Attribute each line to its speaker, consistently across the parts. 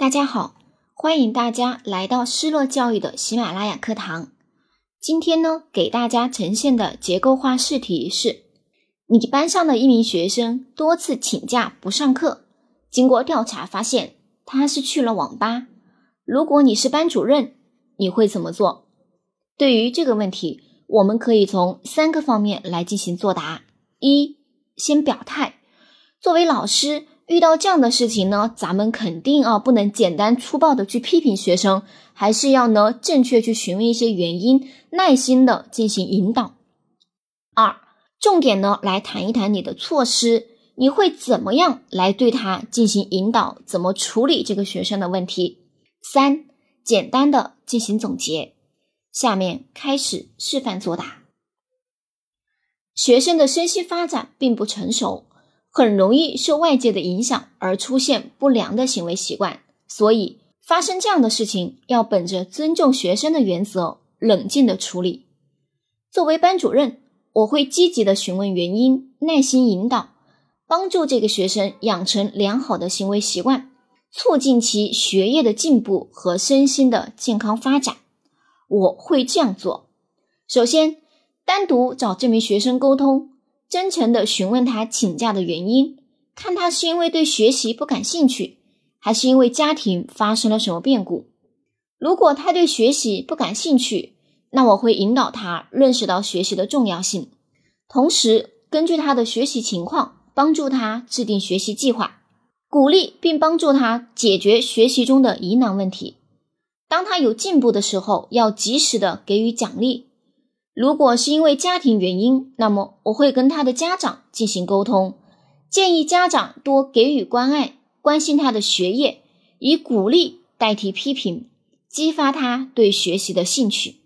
Speaker 1: 大家好，欢迎大家来到失落教育的喜马拉雅课堂。今天呢，给大家呈现的结构化试题是：你班上的一名学生多次请假不上课，经过调查发现他是去了网吧。如果你是班主任，你会怎么做？对于这个问题，我们可以从三个方面来进行作答。一，先表态，作为老师。遇到这样的事情呢，咱们肯定啊不能简单粗暴的去批评学生，还是要呢正确去询问一些原因，耐心的进行引导。二，重点呢来谈一谈你的措施，你会怎么样来对他进行引导，怎么处理这个学生的问题。三，简单的进行总结。下面开始示范作答。学生的身心发展并不成熟。很容易受外界的影响而出现不良的行为习惯，所以发生这样的事情要本着尊重学生的原则，冷静的处理。作为班主任，我会积极的询问原因，耐心引导，帮助这个学生养成良好的行为习惯，促进其学业的进步和身心的健康发展。我会这样做：首先，单独找这名学生沟通。真诚的询问他请假的原因，看他是因为对学习不感兴趣，还是因为家庭发生了什么变故。如果他对学习不感兴趣，那我会引导他认识到学习的重要性，同时根据他的学习情况，帮助他制定学习计划，鼓励并帮助他解决学习中的疑难问题。当他有进步的时候，要及时的给予奖励。如果是因为家庭原因，那么我会跟他的家长进行沟通，建议家长多给予关爱，关心他的学业，以鼓励代替批评，激发他对学习的兴趣。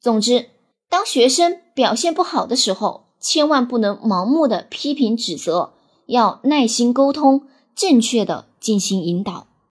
Speaker 1: 总之，当学生表现不好的时候，千万不能盲目的批评指责，要耐心沟通，正确的进行引导。